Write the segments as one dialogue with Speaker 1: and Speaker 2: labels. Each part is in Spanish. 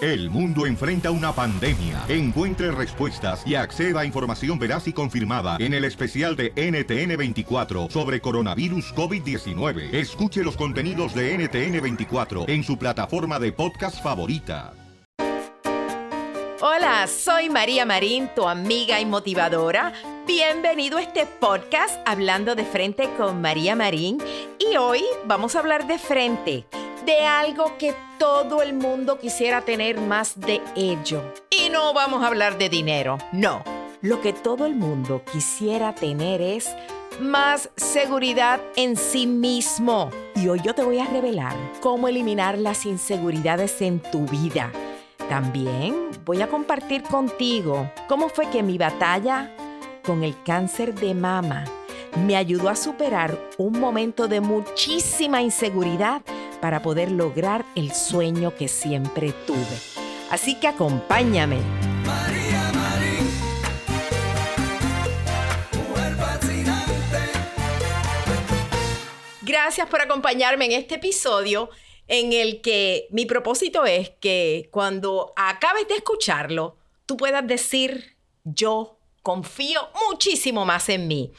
Speaker 1: El mundo enfrenta una pandemia. Encuentre respuestas y acceda a información veraz y confirmada en el especial de NTN24 sobre coronavirus COVID-19. Escuche los contenidos de NTN24 en su plataforma de podcast favorita.
Speaker 2: Hola, soy María Marín, tu amiga y motivadora. Bienvenido a este podcast Hablando de Frente con María Marín. Y hoy vamos a hablar de frente de algo que todo el mundo quisiera tener más de ello. Y no vamos a hablar de dinero, no. Lo que todo el mundo quisiera tener es más seguridad en sí mismo. Y hoy yo te voy a revelar cómo eliminar las inseguridades en tu vida. También voy a compartir contigo cómo fue que mi batalla con el cáncer de mama me ayudó a superar un momento de muchísima inseguridad para poder lograr el sueño que siempre tuve. Así que acompáñame. María Marín, Gracias por acompañarme en este episodio en el que mi propósito es que cuando acabes de escucharlo, tú puedas decir, yo confío muchísimo más en mí.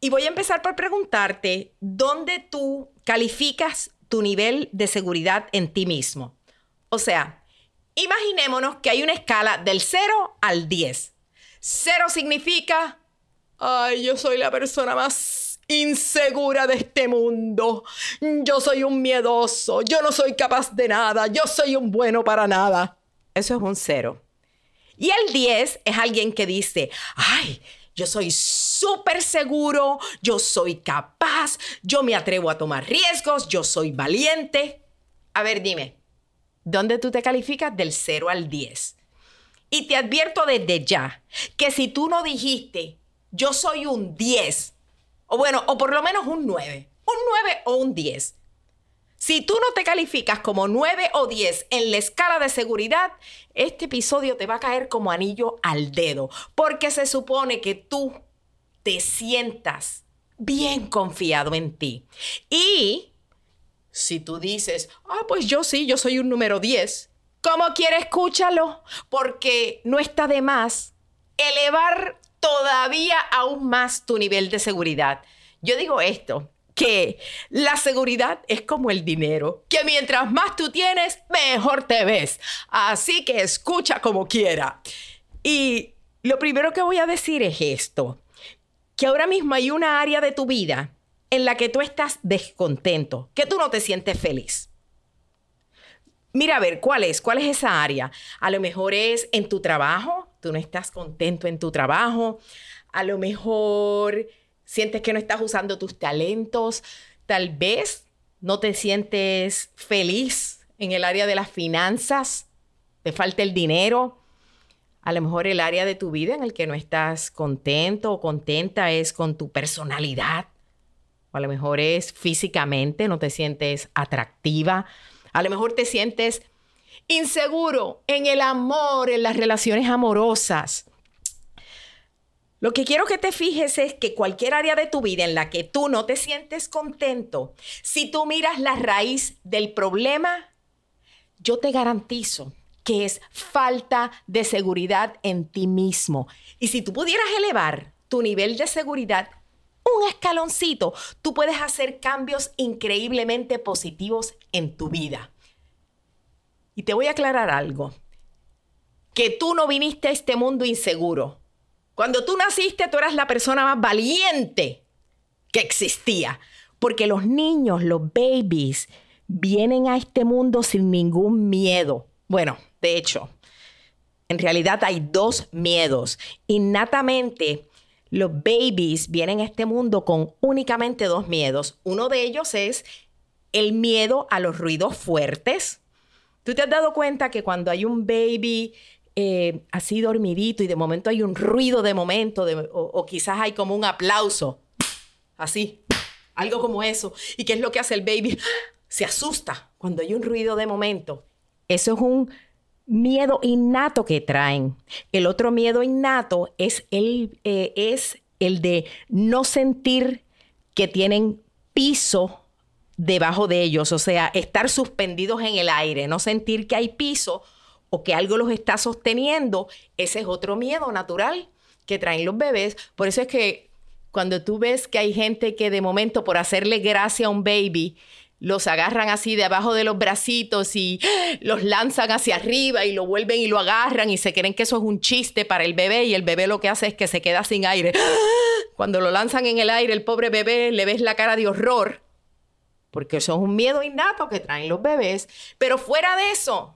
Speaker 2: Y voy a empezar por preguntarte, ¿dónde tú calificas tu nivel de seguridad en ti mismo. O sea, imaginémonos que hay una escala del 0 al 10. 0 significa, ay, yo soy la persona más insegura de este mundo. Yo soy un miedoso, yo no soy capaz de nada, yo soy un bueno para nada. Eso es un 0. Y el 10 es alguien que dice, ay, yo soy súper seguro, yo soy capaz, yo me atrevo a tomar riesgos, yo soy valiente. A ver, dime, ¿dónde tú te calificas del 0 al 10? Y te advierto desde ya que si tú no dijiste, yo soy un 10, o bueno, o por lo menos un 9, un 9 o un 10, si tú no te calificas como 9 o 10 en la escala de seguridad, este episodio te va a caer como anillo al dedo, porque se supone que tú te sientas bien confiado en ti. Y si tú dices, ah, pues yo sí, yo soy un número 10, ¿cómo quiere escúchalo? Porque no está de más elevar todavía aún más tu nivel de seguridad. Yo digo esto, que la seguridad es como el dinero, que mientras más tú tienes, mejor te ves. Así que escucha como quiera. Y lo primero que voy a decir es esto, que ahora mismo hay una área de tu vida en la que tú estás descontento, que tú no te sientes feliz. Mira a ver, ¿cuál es? ¿Cuál es esa área? A lo mejor es en tu trabajo, tú no estás contento en tu trabajo. A lo mejor sientes que no estás usando tus talentos, tal vez no te sientes feliz en el área de las finanzas, te falta el dinero, a lo mejor el área de tu vida en el que no estás contento o contenta es con tu personalidad, a lo mejor es físicamente, no te sientes atractiva, a lo mejor te sientes inseguro en el amor, en las relaciones amorosas. Lo que quiero que te fijes es que cualquier área de tu vida en la que tú no te sientes contento, si tú miras la raíz del problema, yo te garantizo que es falta de seguridad en ti mismo. Y si tú pudieras elevar tu nivel de seguridad un escaloncito, tú puedes hacer cambios increíblemente positivos en tu vida. Y te voy a aclarar algo. Que tú no viniste a este mundo inseguro. Cuando tú naciste, tú eras la persona más valiente que existía. Porque los niños, los babies, vienen a este mundo sin ningún miedo. Bueno, de hecho, en realidad hay dos miedos. Innatamente, los babies vienen a este mundo con únicamente dos miedos. Uno de ellos es el miedo a los ruidos fuertes. ¿Tú te has dado cuenta que cuando hay un baby eh, así dormidito y de momento hay un ruido de momento o quizás hay como un aplauso, así, algo como eso, y qué es lo que hace el baby? Se asusta cuando hay un ruido de momento. Eso es un miedo innato que traen. El otro miedo innato es el, eh, es el de no sentir que tienen piso debajo de ellos, o sea, estar suspendidos en el aire, no sentir que hay piso o que algo los está sosteniendo, ese es otro miedo natural que traen los bebés. Por eso es que cuando tú ves que hay gente que de momento por hacerle gracia a un baby, los agarran así de abajo de los bracitos y los lanzan hacia arriba y lo vuelven y lo agarran y se creen que eso es un chiste para el bebé y el bebé lo que hace es que se queda sin aire. Cuando lo lanzan en el aire, el pobre bebé le ves la cara de horror, porque eso es un miedo innato que traen los bebés. Pero fuera de eso,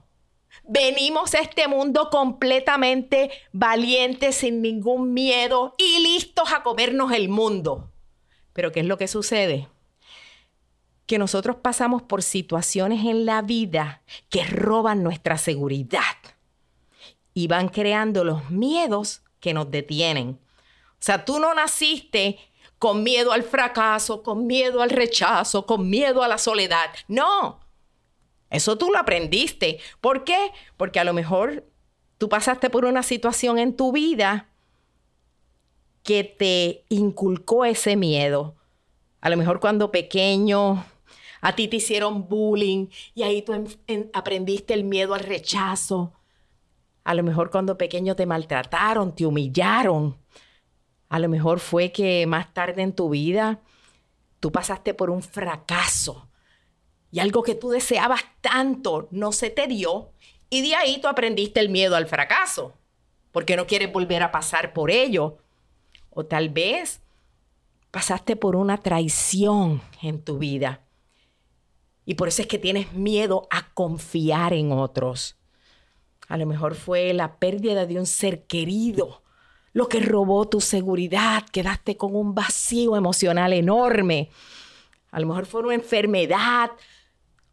Speaker 2: venimos a este mundo completamente valientes, sin ningún miedo y listos a comernos el mundo. Pero ¿qué es lo que sucede? que nosotros pasamos por situaciones en la vida que roban nuestra seguridad y van creando los miedos que nos detienen. O sea, tú no naciste con miedo al fracaso, con miedo al rechazo, con miedo a la soledad. No, eso tú lo aprendiste. ¿Por qué? Porque a lo mejor tú pasaste por una situación en tu vida que te inculcó ese miedo. A lo mejor cuando pequeño a ti te hicieron bullying y ahí tú aprendiste el miedo al rechazo. A lo mejor cuando pequeño te maltrataron, te humillaron. A lo mejor fue que más tarde en tu vida tú pasaste por un fracaso y algo que tú deseabas tanto no se te dio y de ahí tú aprendiste el miedo al fracaso porque no quieres volver a pasar por ello. O tal vez pasaste por una traición en tu vida y por eso es que tienes miedo a confiar en otros. A lo mejor fue la pérdida de un ser querido lo que robó tu seguridad. Quedaste con un vacío emocional enorme. A lo mejor fue una enfermedad.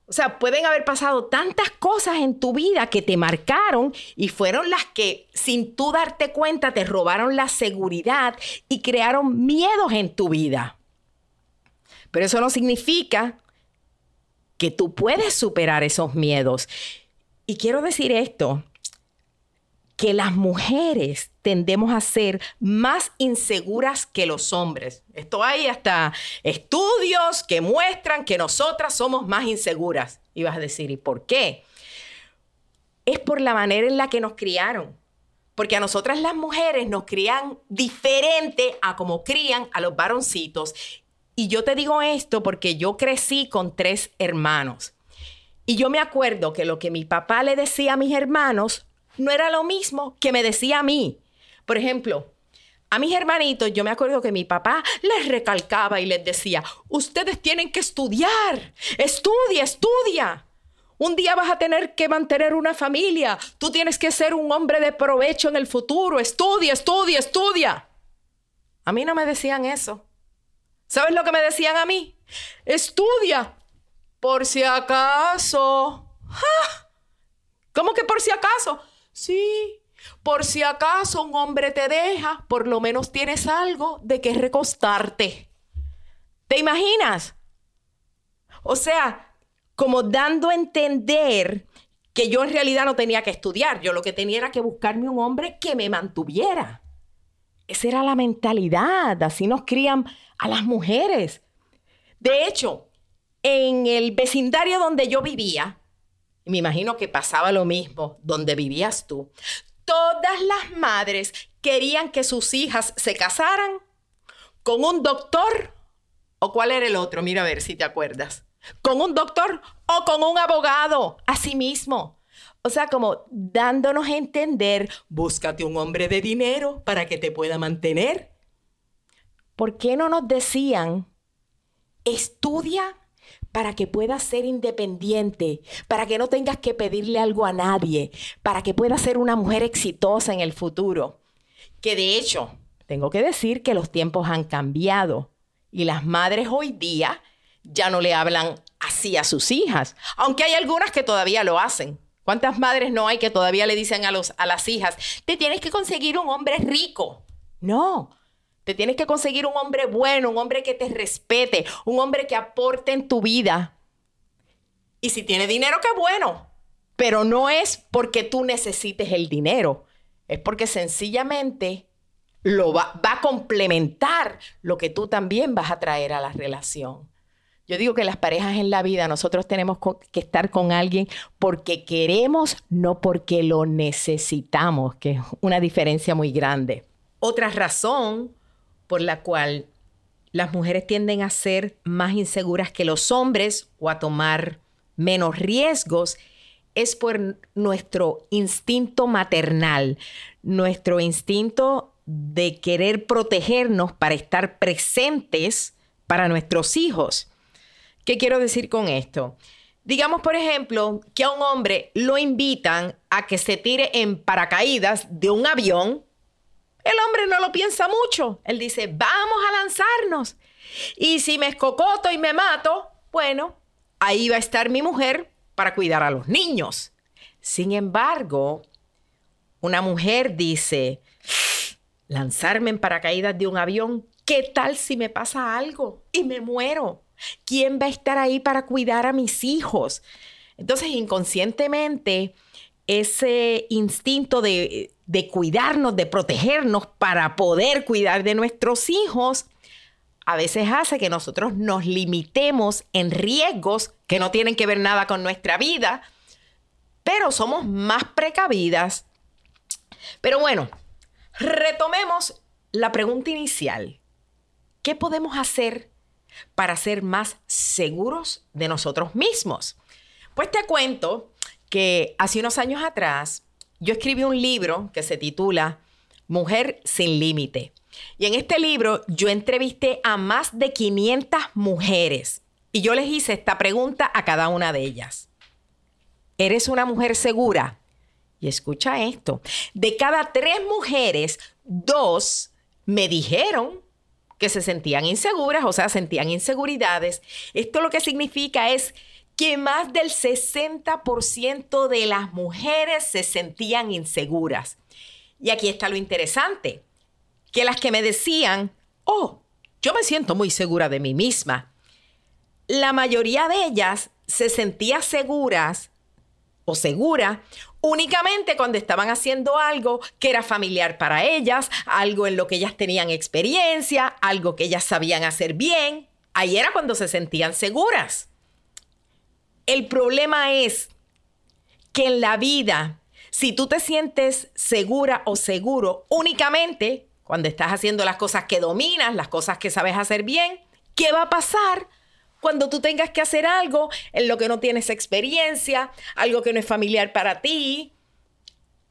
Speaker 2: O sea, pueden haber pasado tantas cosas en tu vida que te marcaron y fueron las que, sin tú darte cuenta, te robaron la seguridad y crearon miedos en tu vida. Pero eso no significa que tú puedes superar esos miedos. Y quiero decir esto, que las mujeres tendemos a ser más inseguras que los hombres. Esto hay hasta estudios que muestran que nosotras somos más inseguras. Y vas a decir, ¿y por qué? Es por la manera en la que nos criaron. Porque a nosotras las mujeres nos crían diferente a como crían a los varoncitos. Y yo te digo esto porque yo crecí con tres hermanos. Y yo me acuerdo que lo que mi papá le decía a mis hermanos no era lo mismo que me decía a mí. Por ejemplo, a mis hermanitos, yo me acuerdo que mi papá les recalcaba y les decía, ustedes tienen que estudiar, estudia, estudia. Un día vas a tener que mantener una familia, tú tienes que ser un hombre de provecho en el futuro, estudia, estudia, estudia. A mí no me decían eso. ¿Sabes lo que me decían a mí? Estudia, por si acaso. ¿Cómo que por si acaso? Sí, por si acaso un hombre te deja, por lo menos tienes algo de qué recostarte. ¿Te imaginas? O sea, como dando a entender que yo en realidad no tenía que estudiar, yo lo que tenía era que buscarme un hombre que me mantuviera. Esa era la mentalidad, así nos crían a las mujeres. De hecho, en el vecindario donde yo vivía, me imagino que pasaba lo mismo donde vivías tú, todas las madres querían que sus hijas se casaran con un doctor o cuál era el otro, mira a ver si te acuerdas, con un doctor o con un abogado, así mismo. O sea, como dándonos a entender, búscate un hombre de dinero para que te pueda mantener. ¿Por qué no nos decían, estudia para que puedas ser independiente, para que no tengas que pedirle algo a nadie, para que puedas ser una mujer exitosa en el futuro? Que de hecho, tengo que decir que los tiempos han cambiado y las madres hoy día ya no le hablan así a sus hijas, aunque hay algunas que todavía lo hacen. ¿Cuántas madres no hay que todavía le dicen a, los, a las hijas, te tienes que conseguir un hombre rico? No, te tienes que conseguir un hombre bueno, un hombre que te respete, un hombre que aporte en tu vida. Y si tiene dinero, qué bueno. Pero no es porque tú necesites el dinero, es porque sencillamente lo va, va a complementar lo que tú también vas a traer a la relación. Yo digo que las parejas en la vida nosotros tenemos que estar con alguien porque queremos, no porque lo necesitamos, que es una diferencia muy grande. Otra razón por la cual las mujeres tienden a ser más inseguras que los hombres o a tomar menos riesgos es por nuestro instinto maternal, nuestro instinto de querer protegernos para estar presentes para nuestros hijos. ¿Qué quiero decir con esto? Digamos, por ejemplo, que a un hombre lo invitan a que se tire en paracaídas de un avión. El hombre no lo piensa mucho. Él dice, vamos a lanzarnos. Y si me escocoto y me mato, bueno, ahí va a estar mi mujer para cuidar a los niños. Sin embargo, una mujer dice, lanzarme en paracaídas de un avión, ¿qué tal si me pasa algo y me muero? ¿Quién va a estar ahí para cuidar a mis hijos? Entonces, inconscientemente, ese instinto de, cuidarnos, de protegernos para poder cuidar de nuestros hijos, a veces hace que nosotros nos limitemos en riesgos que no tienen que ver nada con nuestra vida, pero somos más precavidas. Pero bueno, retomemos la pregunta inicial. ¿Qué podemos hacer para ser más seguros de nosotros mismos. Pues te cuento que hace unos años atrás yo escribí un libro que se titula Mujer sin Límite. Y en este libro yo entrevisté a más de 500 mujeres y yo les hice esta pregunta a cada una de ellas. ¿Eres una mujer segura? Y escucha esto, de cada tres mujeres, dos me dijeron que se sentían inseguras, o sea, sentían inseguridades. Esto lo que significa es que más del 60% de las mujeres se sentían inseguras. Y aquí está lo interesante, que las que me decían, oh, yo me siento muy segura de mí misma, la mayoría de ellas se sentía seguras o segura únicamente cuando estaban haciendo algo que era familiar para ellas, algo en lo que ellas tenían experiencia, algo que ellas sabían hacer bien. Ahí era cuando se sentían seguras. El problema es que en la vida, si tú te sientes segura o seguro únicamente cuando estás haciendo las cosas que dominas, las cosas que sabes hacer bien, ¿qué va a pasar? cuando tú tengas que hacer algo en lo que no tienes experiencia, algo que no es familiar para ti.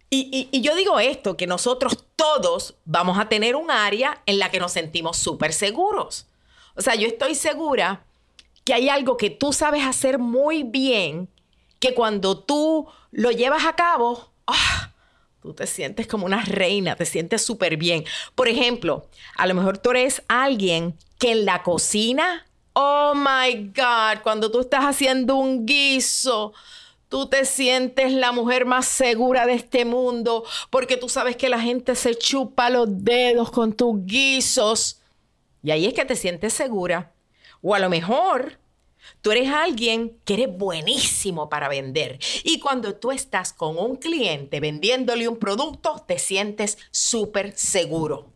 Speaker 2: Y, yo digo esto, que nosotros todos vamos a tener un área en la que nos sentimos súper seguros. O sea, yo estoy segura que hay algo que tú sabes hacer muy bien, que cuando tú lo llevas a cabo, ¡ah! tú te sientes como una reina, te sientes súper bien. Por ejemplo, a lo mejor tú eres alguien que en la cocina Oh my God, cuando tú estás haciendo un guiso, tú te sientes la mujer más segura de este mundo porque tú sabes que la gente se chupa los dedos con tus guisos. Y ahí es que te sientes segura. O a lo mejor tú eres alguien que eres buenísimo para vender. Y cuando tú estás con un cliente vendiéndole un producto, te sientes súper seguro.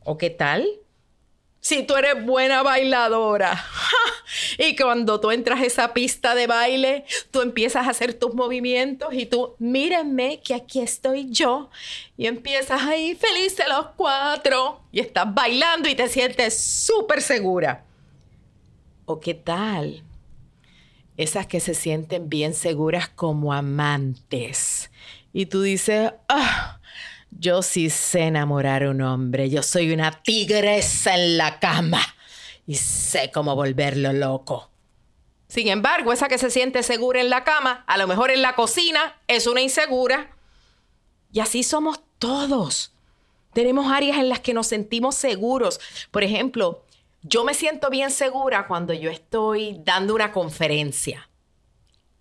Speaker 2: ¿O qué tal? si tú eres buena bailadora. Y cuando tú entras a esa pista de baile, tú empiezas a hacer tus movimientos y tú, mírenme que aquí estoy yo. Y empiezas ahí felices los cuatro y estás bailando y te sientes súper segura. ¿O qué tal? esas que se sienten bien seguras como amantes. Y tú dices, ah, yo sí sé enamorar a un hombre, yo soy una tigresa en la cama y sé cómo volverlo loco. Sin embargo, esa que se siente segura en la cama, a lo mejor en la cocina, es una insegura. Y así somos todos. Tenemos áreas en las que nos sentimos seguros. Por ejemplo, yo me siento bien segura cuando yo estoy dando una conferencia.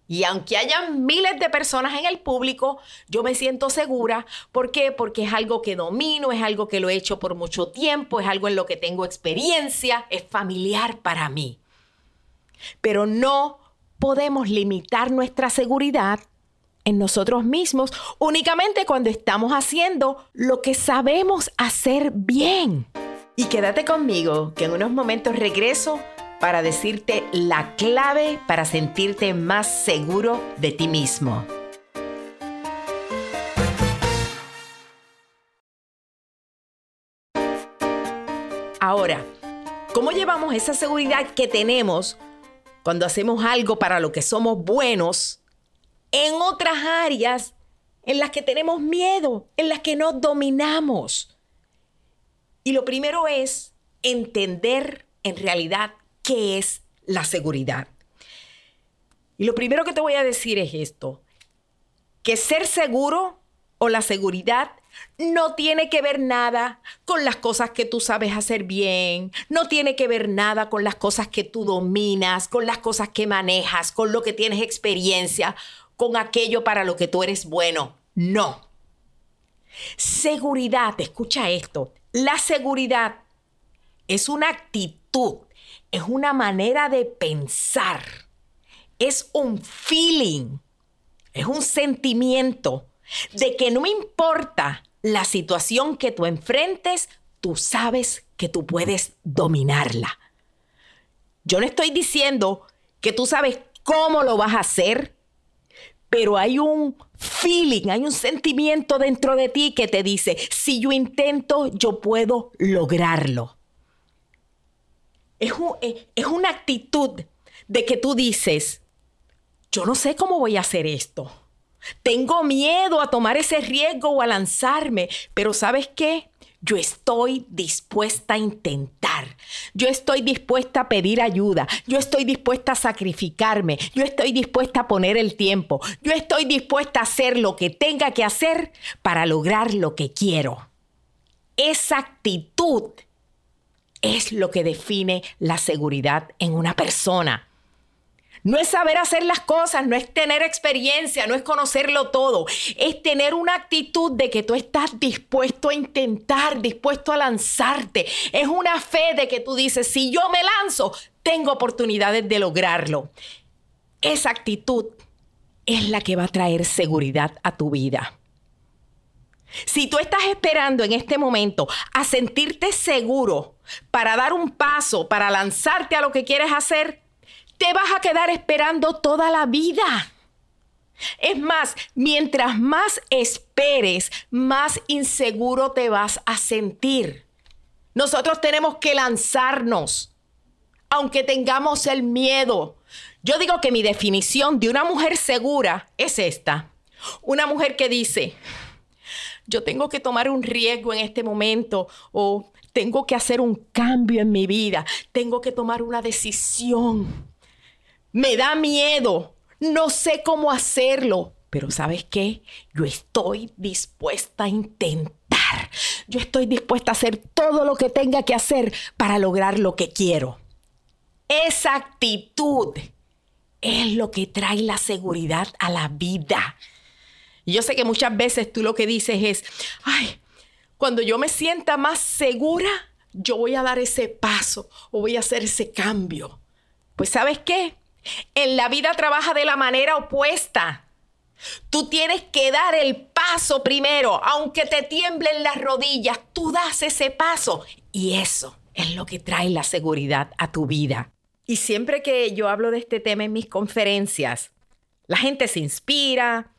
Speaker 2: Y aunque haya miles de personas en el público, yo me siento segura. ¿Por qué? Porque es algo que domino, es algo que lo he hecho por mucho tiempo, es algo en lo que tengo experiencia, es familiar para mí. Pero no podemos limitar nuestra seguridad en nosotros mismos únicamente cuando estamos haciendo lo que sabemos hacer bien. Y quédate conmigo, que en unos momentos regreso para decirte la clave para sentirte más seguro de ti mismo. Ahora, ¿cómo llevamos esa seguridad que tenemos cuando hacemos algo para lo que somos buenos en otras áreas en las que tenemos miedo, en las que no dominamos? Y lo primero es entender en realidad qué es la seguridad. Y lo primero que te voy a decir es esto, que ser seguro o la seguridad no tiene que ver nada con las cosas que tú sabes hacer bien, no tiene que ver nada con las cosas que tú dominas, con las cosas que manejas, con lo que tienes experiencia, con aquello para lo que tú eres bueno. No. Seguridad, escucha esto, la seguridad es una actitud, es una manera de pensar, es un feeling, es un sentimiento de que no importa la situación que tú enfrentes, tú sabes que tú puedes dominarla. Yo no estoy diciendo que tú sabes cómo lo vas a hacer, pero hay un feeling, hay un sentimiento dentro de ti que te dice, si yo intento, yo puedo lograrlo. Es, es una actitud de que tú dices, yo no sé cómo voy a hacer esto tengo miedo a tomar ese riesgo o a lanzarme, pero ¿sabes qué? Yo estoy dispuesta a intentar. Yo estoy dispuesta a pedir ayuda. Yo estoy dispuesta a sacrificarme. Yo estoy dispuesta a poner el tiempo. Yo estoy dispuesta a hacer lo que tenga que hacer para lograr lo que quiero. Esa actitud es lo que define la seguridad en una persona. No es saber hacer las cosas, no es tener experiencia, no es conocerlo todo. Es tener una actitud de que tú estás dispuesto a intentar, dispuesto a lanzarte. Es una fe de que tú dices, si yo me lanzo, tengo oportunidades de lograrlo. Esa actitud es la que va a traer seguridad a tu vida. Si tú estás esperando en este momento a sentirte seguro para dar un paso, para lanzarte a lo que quieres hacer, te vas a quedar esperando toda la vida. Es más, mientras más esperes, más inseguro te vas a sentir. Nosotros tenemos que lanzarnos, aunque tengamos el miedo. Yo digo que mi definición de una mujer segura es esta. Una mujer que dice, yo tengo que tomar un riesgo en este momento o tengo que hacer un cambio en mi vida, tengo que tomar una decisión me da miedo, no sé cómo hacerlo, pero ¿sabes qué? Yo estoy dispuesta a intentar. Yo estoy dispuesta a hacer todo lo que tenga que hacer para lograr lo que quiero. Esa actitud es lo que trae la seguridad a la vida. yo sé que muchas veces tú lo que dices es, ay, cuando yo me sienta más segura, yo voy a dar ese paso o voy a hacer ese cambio. Pues sabes qué? En la vida trabaja de la manera opuesta. Tú tienes que dar el paso primero, aunque te tiemblen las rodillas, tú das ese paso. Y eso es lo que trae la seguridad a tu vida. Y siempre que yo hablo de este tema en mis conferencias, la gente se inspira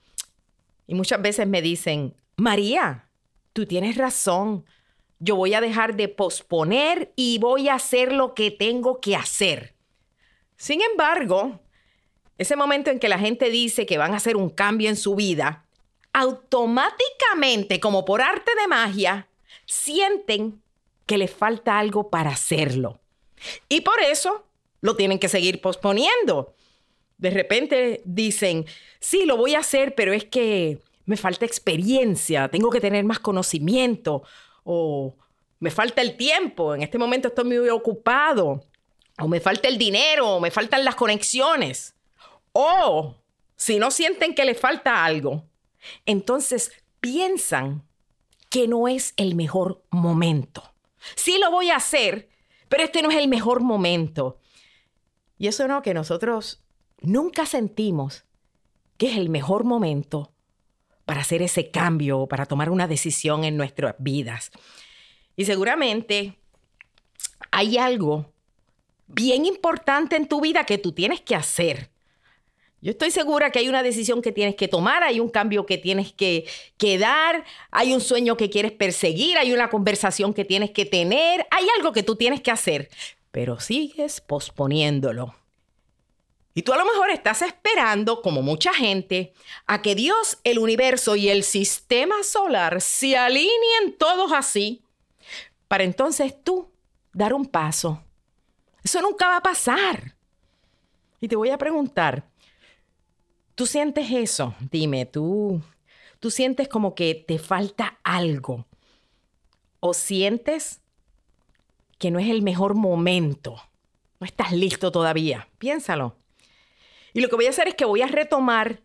Speaker 2: y muchas veces me dicen, María, tú tienes razón, yo voy a dejar de posponer y voy a hacer lo que tengo que hacer. Sin embargo, ese momento en que la gente dice que van a hacer un cambio en su vida, automáticamente, como por arte de magia, sienten que les falta algo para hacerlo. Y por eso lo tienen que seguir posponiendo. De repente dicen, sí, lo voy a hacer, pero es que me falta experiencia, tengo que tener más conocimiento o me falta el tiempo, en este momento estoy muy ocupado, o me falta el dinero, o me faltan las conexiones. O si no sienten que les falta algo, entonces piensan que no es el mejor momento. Sí lo voy a hacer, pero este no es el mejor momento. Y eso no, que nosotros nunca sentimos que es el mejor momento para hacer ese cambio, para tomar una decisión en nuestras vidas. Y seguramente hay algo bien importante en tu vida que tú tienes que hacer. Yo estoy segura que hay una decisión que tienes que tomar, hay un cambio que tienes que, que, dar, hay un sueño que quieres perseguir, hay una conversación que tienes que tener, hay algo que tú tienes que hacer, pero sigues posponiéndolo. Y tú a lo mejor estás esperando, como mucha gente, a que Dios, el universo y el sistema solar se alineen todos así, para entonces tú dar un paso. Eso nunca va a pasar. Y te voy a preguntar, ¿tú sientes eso? Dime, ¿tú, tú sientes como que te falta algo? ¿O sientes que no es el mejor momento? No estás listo todavía. Piénsalo. Y lo que voy a hacer es que voy a retomar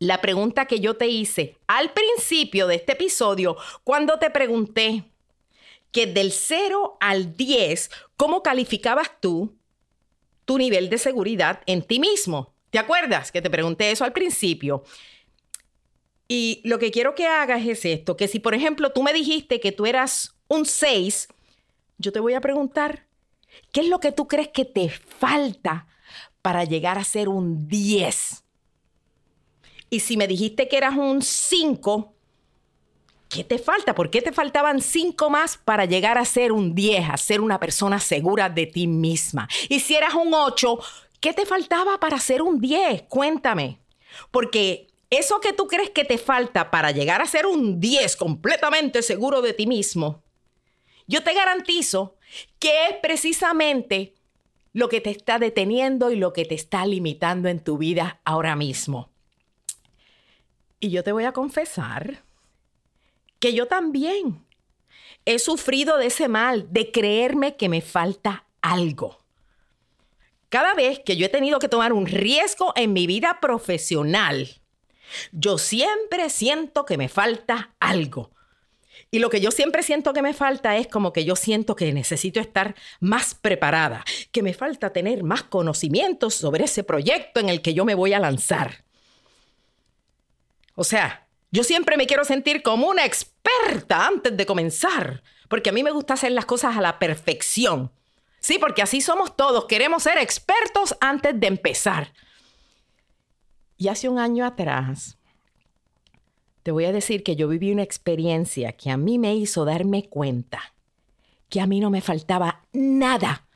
Speaker 2: la pregunta que yo te hice al principio de este episodio cuando te pregunté que del 0 al 10, ¿cómo calificabas tú tu nivel de seguridad en ti mismo? ¿Te acuerdas que te pregunté eso al principio? Y lo que quiero que hagas es esto, que si por ejemplo tú me dijiste que tú eras un 6, yo te voy a preguntar, ¿qué es lo que tú crees que te falta para llegar a ser un 10. Y si me dijiste que eras un 5, ¿qué te falta? ¿Por qué te faltaban 5 más para llegar a ser un 10, a ser una persona segura de ti misma? Y si eras un 8, ¿qué te faltaba para ser un 10? Cuéntame. Porque eso que tú crees que te falta para llegar a ser un 10 completamente seguro de ti mismo, yo te garantizo que es precisamente lo que te está deteniendo y lo que te está limitando en tu vida ahora mismo. Y yo te voy a confesar que yo también he sufrido de ese mal, de creerme que me falta algo. Cada vez que yo he tenido que tomar un riesgo en mi vida profesional, yo siempre siento que me falta algo. Y lo que yo siempre siento que me falta es como que yo siento que necesito estar más preparada, que me falta tener más conocimientos sobre ese proyecto en el que yo me voy a lanzar. O sea, yo siempre me quiero sentir como una experta antes de comenzar, porque a mí me gusta hacer las cosas a la perfección. Sí, porque así somos todos, queremos ser expertos antes de empezar. Y hace un año atrás, te voy a decir que yo viví una experiencia que a mí me hizo darme cuenta que a mí no me faltaba nada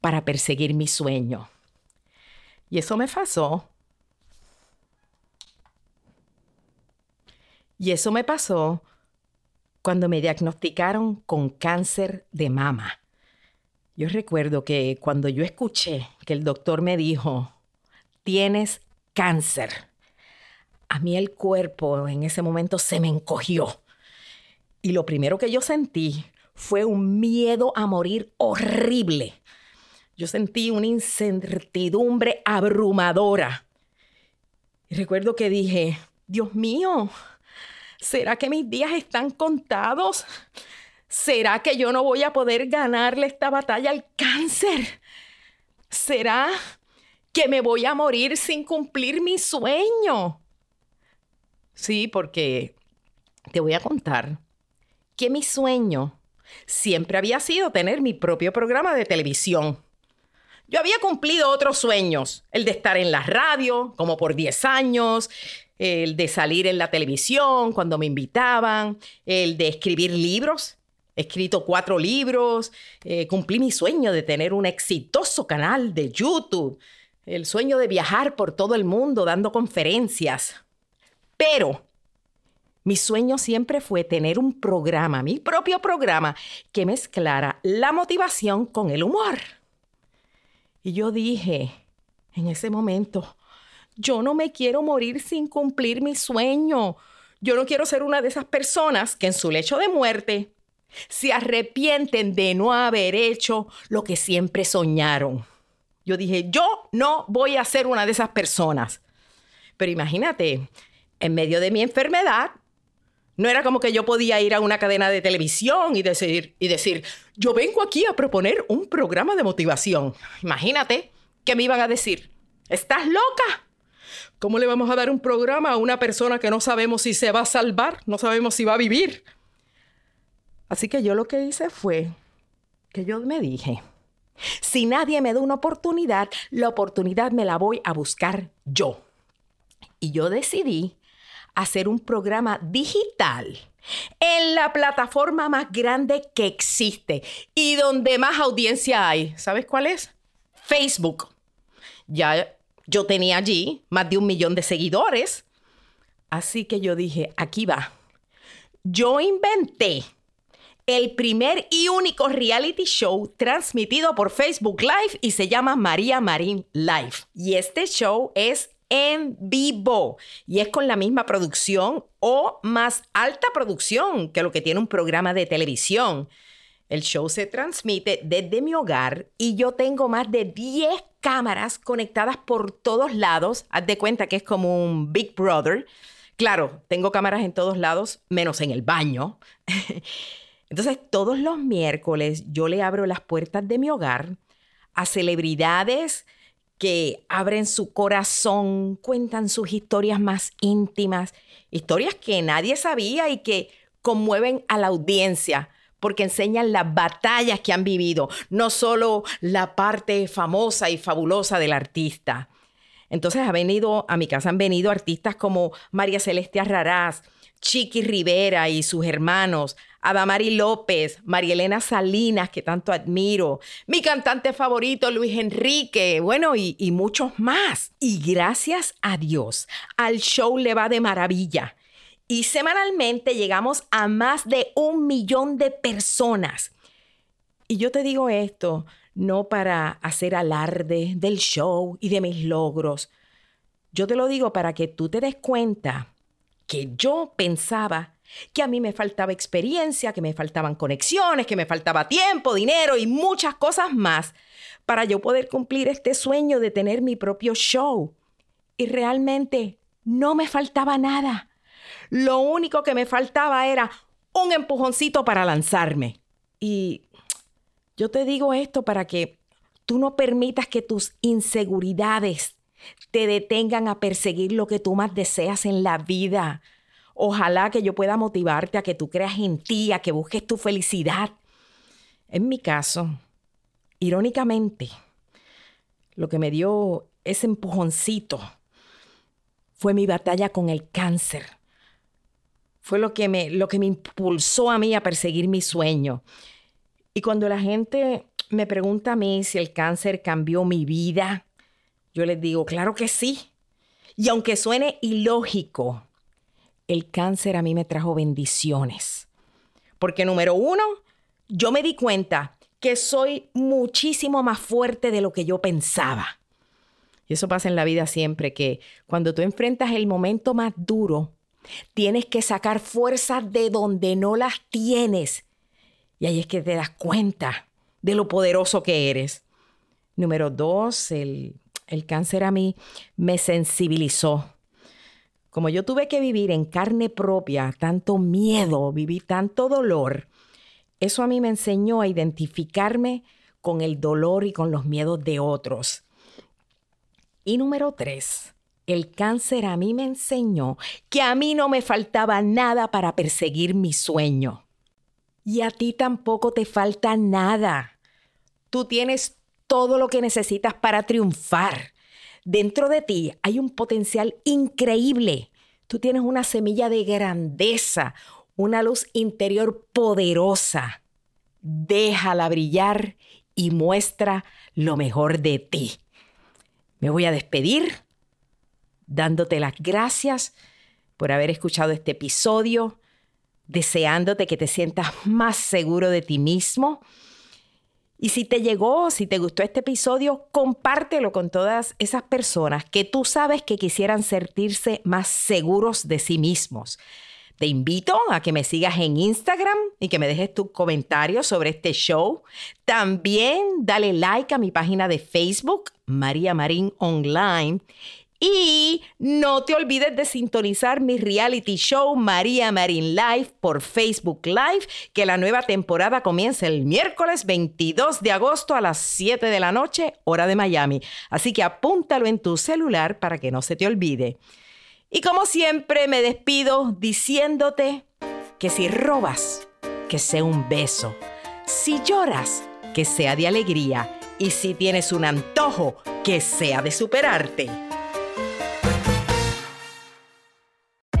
Speaker 2: para perseguir mi sueño. Y eso me pasó. Y eso me pasó cuando me diagnosticaron con cáncer de mama. Yo recuerdo que cuando yo escuché que el doctor me dijo, tienes cáncer, a mí el cuerpo en ese momento se me encogió. Y lo primero que yo sentí fue un miedo a morir horrible. Yo sentí una incertidumbre abrumadora. Y recuerdo que dije, Dios mío, ¿será que mis días están contados? ¿Será que yo no voy a poder ganarle esta batalla al cáncer? ¿Será que me voy a morir sin cumplir mi sueño? Sí, porque te voy a contar que mi sueño siempre había sido tener mi propio programa de televisión. Yo había cumplido otros sueños, el de estar en la radio, como por 10 años, el de salir en la televisión cuando me invitaban, el de escribir libros. He escrito cuatro libros, eh, cumplí mi sueño de tener un exitoso canal de YouTube. el sueño de viajar por todo el mundo dando conferencias. Pero mi sueño siempre fue tener un programa, mi propio programa, que mezclara la motivación con el humor. Y yo dije, en ese momento, yo no me quiero morir sin cumplir mi sueño. Yo no quiero ser una de esas personas que en su lecho de muerte se arrepienten de no haber hecho lo que siempre soñaron. Yo dije, yo no voy a ser una de esas personas. Pero imagínate, en medio de mi enfermedad, no era como que yo podía ir a una cadena de televisión y decir, y decir, yo vengo aquí a proponer un programa de motivación. Imagínate que me iban a decir, ¿estás loca? ¿Cómo le vamos a dar un programa a una persona que no sabemos si se va a salvar, no sabemos si va a vivir? Así que yo lo que hice fue que yo me dije, si nadie me da una oportunidad, la oportunidad me la voy a buscar yo. Y yo decidí hacer un programa digital en la plataforma más grande que existe y donde más audiencia hay. ¿Sabes cuál es? Facebook. Ya yo tenía allí más de un millón de seguidores. Así que yo dije, aquí va. Yo inventé el primer y único reality show transmitido por Facebook Live y se llama María Marín Live. Y este show es en vivo y es con la misma producción o más alta producción que lo que tiene un programa de televisión. El show se transmite desde mi hogar y yo tengo más de 10 cámaras conectadas por todos lados. Haz de cuenta que es como un Big Brother. Claro, tengo cámaras en todos lados, menos en el baño. Entonces, todos los miércoles yo le abro las puertas de mi hogar a celebridades que abren su corazón, cuentan sus historias más íntimas, historias que nadie sabía y que conmueven a la audiencia porque enseñan las batallas que han vivido, no solo la parte famosa y fabulosa del artista. Entonces ha venido a mi casa han venido artistas como María Celestia Raraz, Chiqui Rivera y sus hermanos, Adamari López, María Elena Salinas, que tanto admiro, mi cantante favorito Luis Enrique, bueno, y muchos más. Y gracias a Dios, al show le va de maravilla. Y semanalmente llegamos a más de un millón de personas. Y yo te digo esto no para hacer alarde del show y de mis logros. Yo te lo digo para que tú te des cuenta que yo pensaba que a mí me faltaba experiencia, que me faltaban conexiones, que me faltaba tiempo, dinero y muchas cosas más para yo poder cumplir este sueño de tener mi propio show. Y realmente no me faltaba nada. Lo único que me faltaba era un empujoncito para lanzarme. Y yo te digo esto para que tú no permitas que tus inseguridades te detengan a perseguir lo que tú más deseas en la vida. Ojalá que yo pueda motivarte a que tú creas en ti, a que busques tu felicidad. En mi caso, irónicamente, lo que me dio ese empujoncito fue mi batalla con el cáncer. Fue lo que me, lo que me impulsó a mí a perseguir mi sueño. Y cuando la gente me pregunta a mí si el cáncer cambió mi vida, yo les digo, claro que sí. Y aunque suene ilógico, el cáncer a mí me trajo bendiciones. Porque número uno, yo me di cuenta que soy muchísimo más fuerte de lo que yo pensaba. Y eso pasa en la vida siempre, que cuando tú enfrentas el momento más duro, tienes que sacar fuerzas de donde no las tienes. Y ahí es que te das cuenta de lo poderoso que eres. Número dos, el el cáncer a mí me sensibilizó. Como yo tuve que vivir en carne propia tanto miedo, vivir tanto dolor, eso a mí me enseñó a identificarme con el dolor y con los miedos de otros. Y número tres, el cáncer a mí me enseñó que a mí no me faltaba nada para perseguir mi sueño. Y a ti tampoco te falta nada. Tú tienes todo lo que necesitas para triunfar. Dentro de ti hay un potencial increíble. Tú tienes una semilla de grandeza, una luz interior poderosa. Déjala brillar y muestra lo mejor de ti. Me voy a despedir dándote las gracias por haber escuchado este episodio, deseándote que te sientas más seguro de ti mismo. Y si te llegó, si te gustó este episodio, compártelo con todas esas personas que tú sabes que quisieran sentirse más seguros de sí mismos. Te invito a que me sigas en Instagram y que me dejes tu comentario sobre este show. También dale like a mi página de Facebook, María Marín Online. Y no te olvides de sintonizar mi reality show María Marín Live por Facebook Live, que la nueva temporada comienza el miércoles 22 de agosto a las 7 de la noche, hora de Miami. Así que apúntalo en tu celular para que no se te olvide. Y como siempre me despido diciéndote que si robas, que sea un beso. Si lloras, que sea de alegría. Y si tienes un antojo, que sea de superarte.